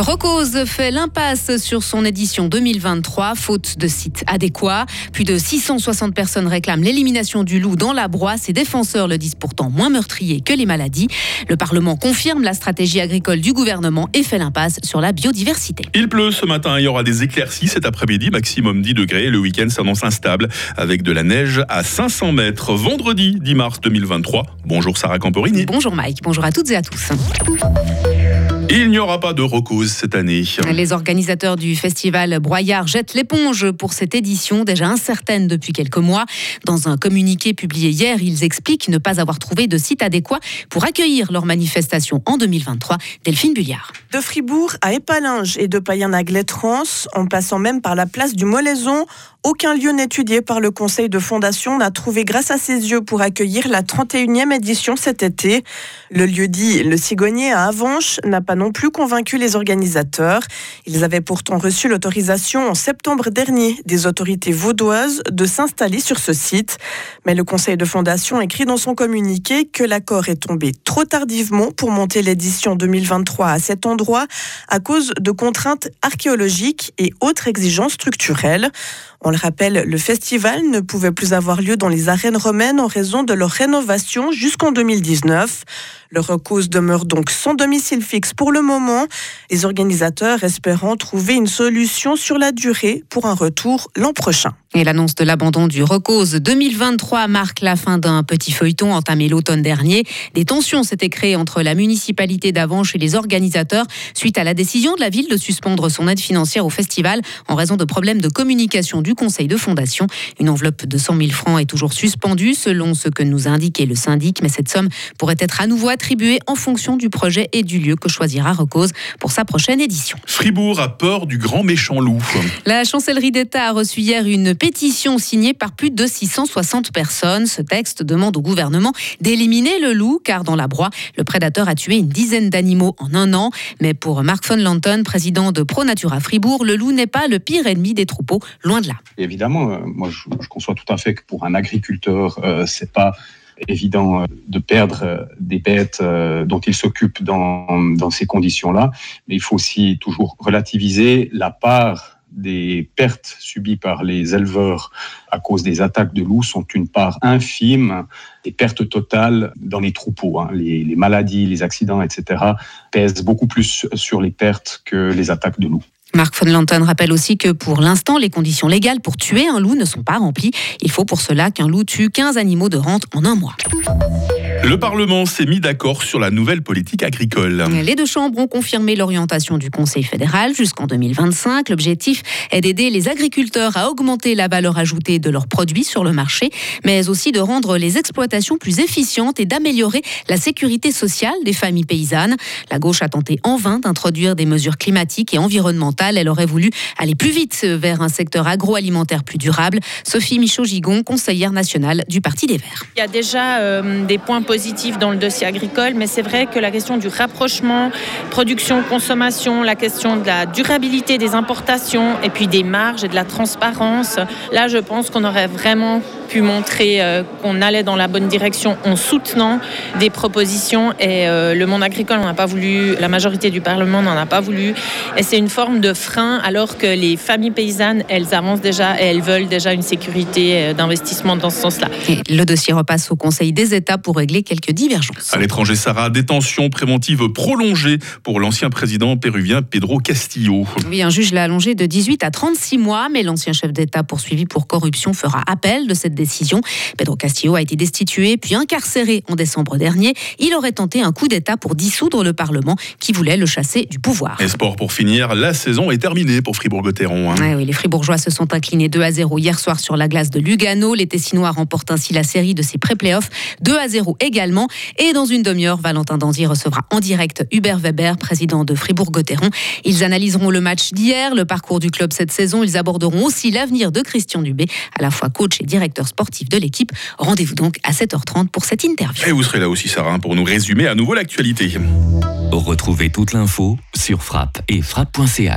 Rocose fait l'impasse sur son édition 2023, faute de site adéquat. Plus de 660 personnes réclament l'élimination du loup dans la broie. Ses défenseurs le disent pourtant moins meurtrier que les maladies. Le Parlement confirme la stratégie agricole du gouvernement et fait l'impasse sur la biodiversité. Il pleut ce matin, il y aura des éclaircies cet après-midi, maximum 10 degrés. Le week-end s'annonce instable avec de la neige à 500 mètres. Vendredi 10 mars 2023. Bonjour Sarah Camporini. Bonjour Mike, bonjour à toutes et à tous. Il n'y aura pas de recose cette année. Les organisateurs du festival Broyard jettent l'éponge pour cette édition déjà incertaine depuis quelques mois. Dans un communiqué publié hier, ils expliquent ne pas avoir trouvé de site adéquat pour accueillir leur manifestation en 2023. Delphine Bulliard. De Fribourg à Épalinges et de Payen à Glettrance, en passant même par la place du Molaison, aucun lieu n'étudié par le conseil de fondation n'a trouvé grâce à ses yeux pour accueillir la 31e édition cet été. Le lieu dit Le Cigognier à Avanches n'a pas non plus convaincu les organisateurs. Ils avaient pourtant reçu l'autorisation en septembre dernier des autorités vaudoises de s'installer sur ce site. Mais le conseil de fondation écrit dans son communiqué que l'accord est tombé trop tardivement pour monter l'édition 2023 à cet endroit à cause de contraintes archéologiques et autres exigences structurelles. On le rappelle, le festival ne pouvait plus avoir lieu dans les arènes romaines en raison de leur rénovation jusqu'en 2019. Le recose demeure donc sans domicile fixe pour le moment, les organisateurs espérant trouver une solution sur la durée pour un retour l'an prochain. Et l'annonce de l'abandon du Recose 2023 marque la fin d'un petit feuilleton entamé l'automne dernier. Des tensions s'étaient créées entre la municipalité d'Avanche et les organisateurs suite à la décision de la ville de suspendre son aide financière au festival en raison de problèmes de communication du conseil de fondation. Une enveloppe de 100 000 francs est toujours suspendue selon ce que nous a indiqué le syndic, mais cette somme pourrait être à nouveau attribuée en fonction du projet et du lieu que choisira Recose pour sa prochaine édition. Fribourg a peur du grand méchant loup. La chancellerie d'État a reçu hier une pétition signée par plus de 660 personnes. Ce texte demande au gouvernement d'éliminer le loup, car dans la broie, le prédateur a tué une dizaine d'animaux en un an. Mais pour Marc von Lanton, président de Pro Natura Fribourg, le loup n'est pas le pire ennemi des troupeaux, loin de là. Évidemment, euh, moi je, conçois tout à fait que pour un agriculteur, euh, c'est pas évident euh, de perdre des bêtes dont il s'occupe dans ces conditions-là, mais il faut aussi toujours relativiser la part des pertes subies par les éleveurs à cause des attaques de loups sont une part infime des pertes totales dans les troupeaux. Hein. Les, maladies, les accidents, etc. pèsent beaucoup plus sur les pertes que les attaques de loups. Marc von Lanten rappelle aussi que pour l'instant, les conditions légales pour tuer un loup ne sont pas remplies. Il faut pour cela qu'un loup tue 15 animaux de rente en un mois. Le Parlement s'est mis d'accord sur la nouvelle politique agricole. Les deux chambres ont confirmé l'orientation du Conseil fédéral jusqu'en 2025. L'objectif est d'aider les agriculteurs à augmenter la valeur ajoutée de leurs produits sur le marché, mais aussi de rendre les exploitations plus efficientes et d'améliorer la sécurité sociale des familles paysannes. La gauche a tenté en vain d'introduire des mesures climatiques et environnementales. Elle aurait voulu aller plus vite vers un secteur agroalimentaire plus durable. Sophie Michaud-Gigon, conseillère nationale du Parti des Verts. Il y a déjà euh, des points positif dans le dossier agricole, mais c'est vrai que la question du rapprochement, production, consommation, la question de la durabilité des importations et puis des marges et de la transparence, là je pense qu'on aurait vraiment pu montrer euh, qu'on allait dans la bonne direction en soutenant des propositions et euh, le monde agricole n'en a pas voulu, la majorité du Parlement n'en a pas voulu et c'est une forme de frein alors que les familles paysannes, elles avancent déjà et elles veulent déjà une sécurité euh, d'investissement dans ce sens-là. Le dossier repasse au Conseil des États pour régler quelques divergences. À l'étranger, Sarah, détention préventive prolongée pour l'ancien président péruvien Pedro Castillo. Oui, un juge l'a allongé de 18 à 36 mois, mais l'ancien chef d'État poursuivi pour corruption fera appel de cette décision. Pedro Castillo a été destitué puis incarcéré en décembre dernier. Il aurait tenté un coup d'État pour dissoudre le Parlement qui voulait le chasser du pouvoir. Et sport pour finir, la saison est terminée pour Fribourg-Gotteron. Hein. oui, les Fribourgeois se sont inclinés 2 à 0 hier soir sur la glace de Lugano. Les Tessinois remportent ainsi la série de ses pré-playoffs 2 à 0 également. Et dans une demi-heure, Valentin Dandy recevra en direct Hubert Weber, président de Fribourg-Gotteron. Ils analyseront le match d'hier, le parcours du club cette saison. Ils aborderont aussi l'avenir de Christian Dubé, à la fois coach et directeur sportif de l'équipe. Rendez-vous donc à 7h30 pour cette interview. Et vous serez là aussi, Sarah, pour nous résumer à nouveau l'actualité. Retrouvez toute l'info sur frappe et frappe.ch.